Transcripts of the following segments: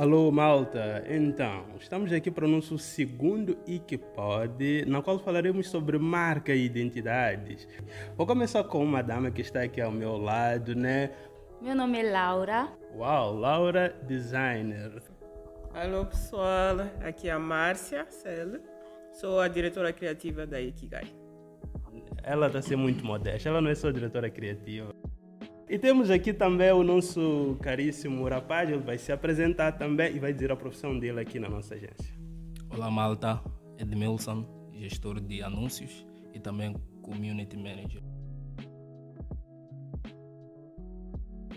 Alô, malta! Então, estamos aqui para o nosso segundo Icpod, na qual falaremos sobre marca e identidades. Vou começar com uma dama que está aqui ao meu lado, né? Meu nome é Laura. Uau, Laura Designer. Alô, pessoal. Aqui é a Márcia Selle. Sou a diretora criativa da Ikigai. Ela está sendo muito modesta, ela não é só diretora criativa. E temos aqui também o nosso caríssimo rapaz, ele vai se apresentar também e vai dizer a profissão dele aqui na nossa agência. Olá malta, Edmilson, gestor de anúncios e também Community Manager.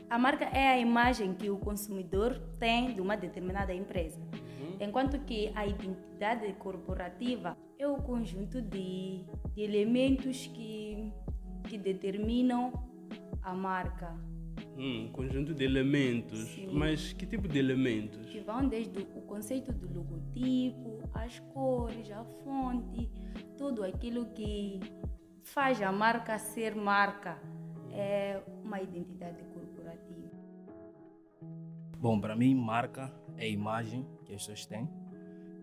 A marca é a imagem que o consumidor tem de uma determinada empresa, uhum. enquanto que a identidade corporativa é o conjunto de, de elementos que, que determinam a marca. Um conjunto de elementos. Sim. Mas que tipo de elementos? Que vão desde o conceito do logotipo, as cores, a fonte, tudo aquilo que faz a marca ser marca. É uma identidade corporativa. Bom, para mim, marca é a imagem que as pessoas têm,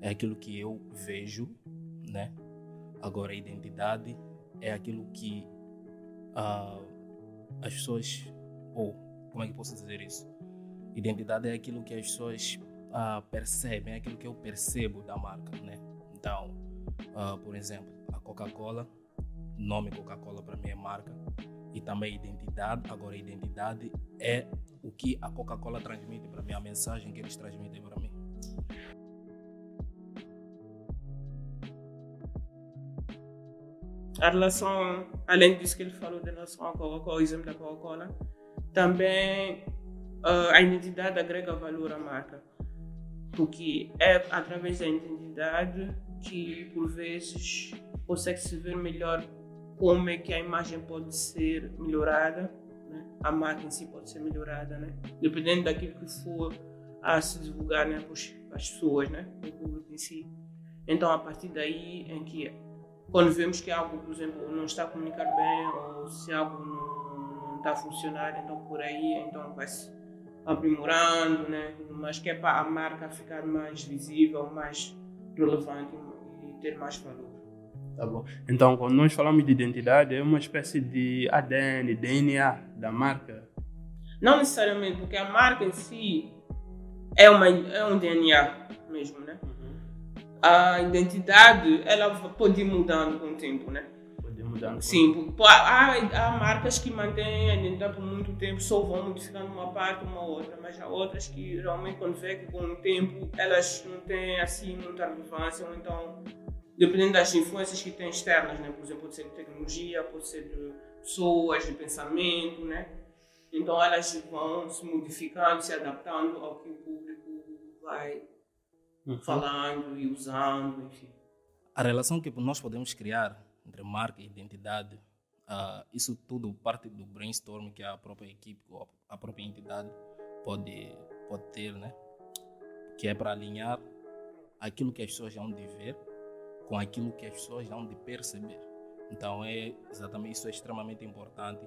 é aquilo que eu vejo, né? Agora, identidade é aquilo que uh, as pessoas, ou como é que posso dizer isso? Identidade é aquilo que as pessoas uh, percebem, é aquilo que eu percebo da marca, né? Então, uh, por exemplo, a Coca-Cola, nome Coca-Cola para mim é marca e também identidade. Agora, identidade é o que a Coca-Cola transmite para mim, a mensagem que eles transmitem para mim. A relação, além disso que ele falou da relação à Coca-Cola, o exemplo da Coca-Cola, também uh, a identidade agrega valor à marca. Porque é através da identidade que, por vezes, consegue-se ver melhor como é que a imagem pode ser melhorada, né? a marca em si pode ser melhorada, né? dependendo daquilo que for a se divulgar né? para as pessoas, né? o público em si. Então, a partir daí em que quando vemos que algo, por exemplo, não está a comunicar bem ou se algo não, está a funcionar, então por aí então vai-se aprimorando, né? mas que é para a marca ficar mais visível, mais relevante e ter mais valor. Tá bom. Então, quando nós falamos de identidade, é uma espécie de ADN, DNA da marca? Não necessariamente, porque a marca em si é, uma, é um DNA mesmo, né? A identidade ela pode ir mudando com o tempo, né? Pode mudando. Sim, há, há marcas que mantêm a identidade por muito tempo, só vão modificando uma parte, uma outra, mas há outras que realmente quando vê que com o tempo elas não têm assim muita relevância, ou então dependendo das influências que têm externas, né? Por exemplo, pode ser de tecnologia, pode ser de pessoas, de pensamento, né? Então elas vão se modificando, se adaptando ao que o público vai uhum. falando e usando, enfim. A relação que nós podemos criar entre marca e identidade, uh, isso tudo parte do brainstorm que a própria equipe ou a própria entidade pode, pode ter, né? Que é para alinhar aquilo que as pessoas vão de ver com aquilo que as pessoas vão de perceber. Então é exatamente isso é extremamente importante,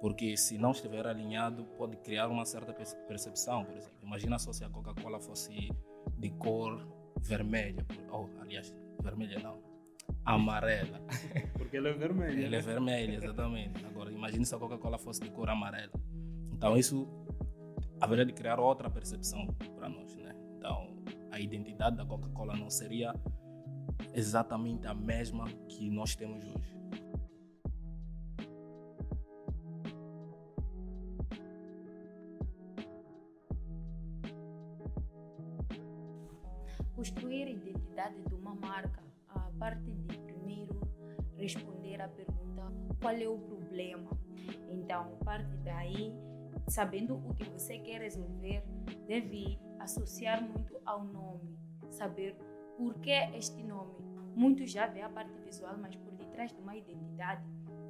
porque se não estiver alinhado pode criar uma certa percepção, por exemplo. Imagina só se a Coca-Cola fosse de cor vermelha. Oh, aliás, vermelha não. Amarela. Porque ela é vermelha. Ela é vermelha, exatamente. Agora, imagine se a Coca-Cola fosse de cor amarela. Então, isso haveria de criar outra percepção para nós, né? Então, a identidade da Coca-Cola não seria exatamente a mesma que nós temos hoje. Identidade de uma marca, a parte de primeiro responder à pergunta qual é o problema. Então, parte daí, sabendo o que você quer resolver, deve associar muito ao nome, saber por que este nome. Muitos já vê a parte visual, mas por detrás de uma identidade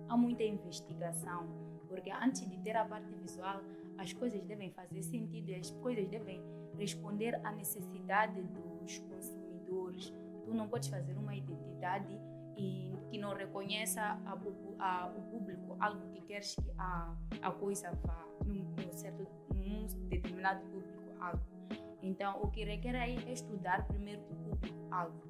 há muita investigação, porque antes de ter a parte visual, as coisas devem fazer sentido e as coisas devem responder à necessidade dos consumidores. Tu não podes fazer uma identidade e que não reconheça a, a, o público algo que queres que a, a coisa vá num, num certo num determinado público algo. Então, o que requer aí é estudar primeiro o público-alvo.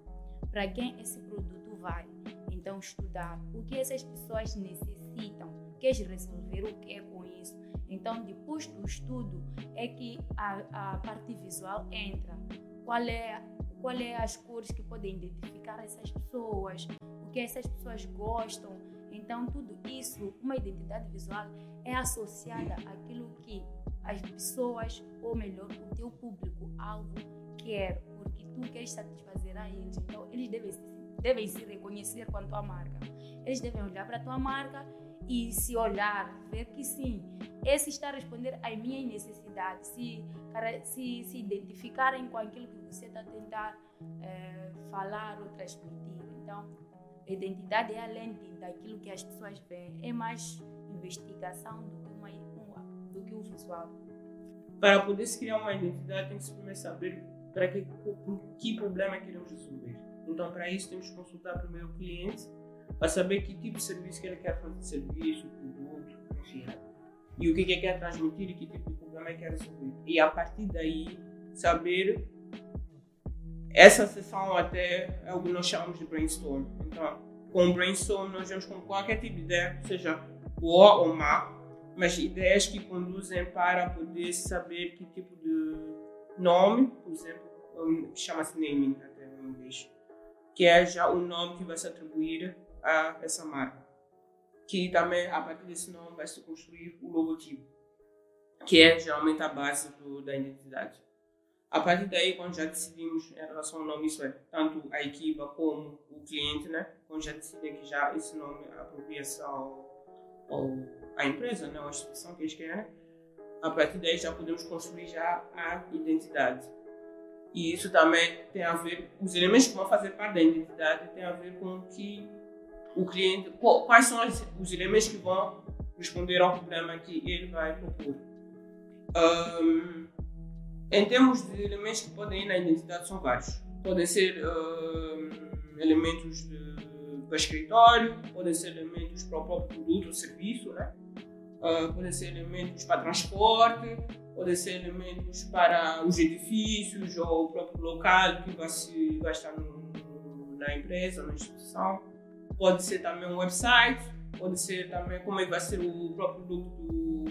Para quem esse produto vai. Então, estudar o que essas pessoas necessitam. Queres resolver o que é com isso? Então, depois do estudo, é que a, a parte visual entra. Qual é, qual é as cores que podem identificar essas pessoas? O que essas pessoas gostam? Então, tudo isso, uma identidade visual, é associada àquilo que as pessoas, ou melhor, o teu público-alvo quer, porque tu queres satisfazer a eles. Então, eles devem devem se reconhecer com a tua marca. Eles devem olhar para a tua marca e se olhar, ver que sim, esse está a responder às minhas necessidades, se, se, se identificarem com aquilo que você está a tentar é, falar ou transmitir. Então, a identidade é além de, daquilo que as pessoas veem, é mais investigação do que, uma, uma, do que o visual. Para poder se criar uma identidade, tem que se primeiro saber para que, que problema queremos resolver. Então, para isso, temos que consultar primeiro o cliente para saber que tipo de serviço que ele quer fazer, serviço, produto, enfim. E o que, que ele quer transmitir e que tipo de problema ele quer resolver. E a partir daí, saber essa sessão até é o que nós chamamos de brainstorm. Então, com brainstorm, nós vamos com qualquer tipo de ideia, seja boa ou má, mas ideias que conduzem para poder saber que tipo de nome, por exemplo, chama-se naming até em inglês, que é já o nome que vai se atribuir a essa marca. Que também, a partir desse nome, vai se construir o logotipo, que é geralmente a base do, da identidade. A partir daí, quando já decidimos em relação ao nome, isso é tanto a equipa como o cliente, né? Quando já decidem que já esse nome apropria-se ao, ao, à empresa, né? Ou à instituição que eles querem, a partir daí já podemos construir já a identidade. E isso também tem a ver, os elementos que vão fazer parte da identidade tem a ver com que o cliente, quais são os elementos que vão responder ao problema que ele vai propor. Um, em termos de elementos que podem ir na identidade, são vários. Podem ser um, elementos para escritório, podem ser elementos para o próprio produto ou serviço, né? Uh, podem ser elementos para transporte, podem ser elementos para os edifícios ou o próprio local que vai, se, vai estar no, na empresa, na instituição pode ser também um website, pode ser também como é que vai ser o próprio produto do,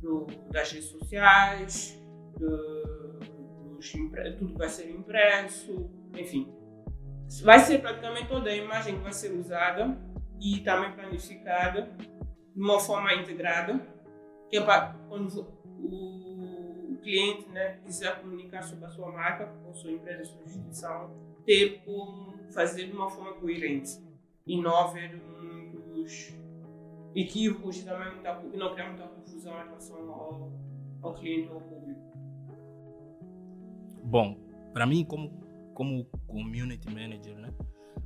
do, das redes sociais, do, dos, tudo vai ser impresso, enfim. Vai ser praticamente toda a imagem que vai ser usada e também planificada de uma forma integrada, que é para quando o cliente né, quiser comunicar sobre a sua marca, ou sua empresa, sua instituição, ter como fazer de uma forma coerente. E não haver muitos equívocos e também muita, não criar muita confusão em relação ao, ao cliente ou ao público. Bom, para mim, como, como community manager, né,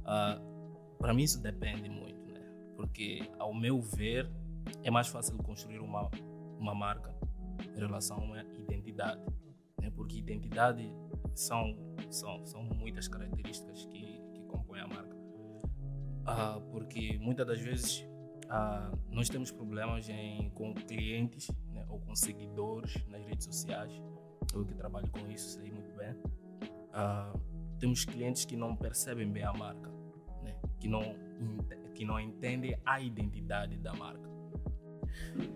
uh, para mim isso depende muito, né, porque ao meu ver é mais fácil construir uma, uma marca em relação a uma identidade, né, porque identidade são, são, são muitas características que, compõem a marca. Ah, porque muitas das vezes ah, nós temos problemas em, com clientes né, ou com seguidores nas redes sociais. Eu que trabalho com isso sei muito bem. Ah, temos clientes que não percebem bem a marca, né, que, não, que não entendem a identidade da marca.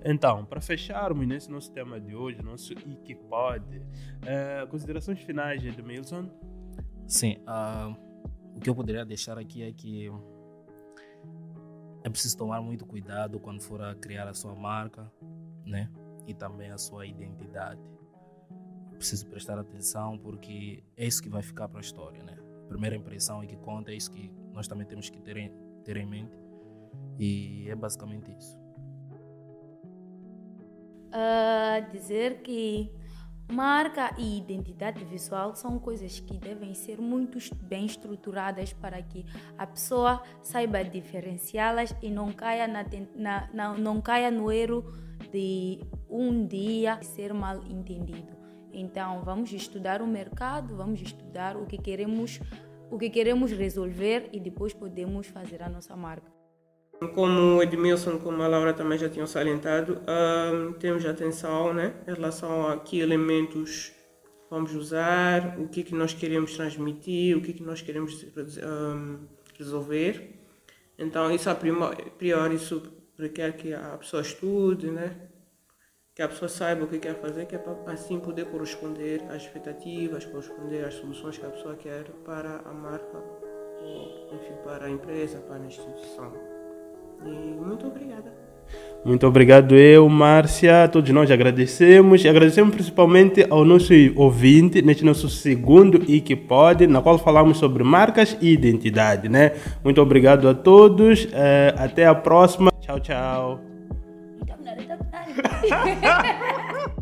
Então, para fecharmos nesse nosso tema de hoje, nosso e que pode, uh, considerações finais de Milson? Sim, uh, o que eu poderia deixar aqui é que é preciso tomar muito cuidado quando for a criar a sua marca, né? E também a sua identidade. É preciso prestar atenção porque é isso que vai ficar para a história, né? A primeira impressão é que conta, é isso que nós também temos que ter em, ter em mente. E é basicamente isso uh, dizer que marca e identidade visual são coisas que devem ser muito bem estruturadas para que a pessoa saiba diferenciá-las e não caia, na, na, na, não caia no erro de um dia ser mal entendido. Então, vamos estudar o mercado, vamos estudar o que queremos, o que queremos resolver e depois podemos fazer a nossa marca. Como o Edmilson, como a Laura também já tinham salientado, temos atenção né, em relação a que elementos vamos usar, o que é que nós queremos transmitir, o que é que nós queremos um, resolver. Então, isso a priori isso requer que a pessoa estude, né? que a pessoa saiba o que quer fazer, que é para assim poder corresponder às expectativas, corresponder às soluções que a pessoa quer para a marca, ou enfim, para a empresa, para a instituição. E muito obrigada. Muito obrigado eu, Márcia. Todos nós agradecemos. E agradecemos principalmente ao nosso ouvinte neste nosso segundo e que pode, na qual falamos sobre marcas e identidade, né? Muito obrigado a todos. Eh, até a próxima. Tchau, tchau.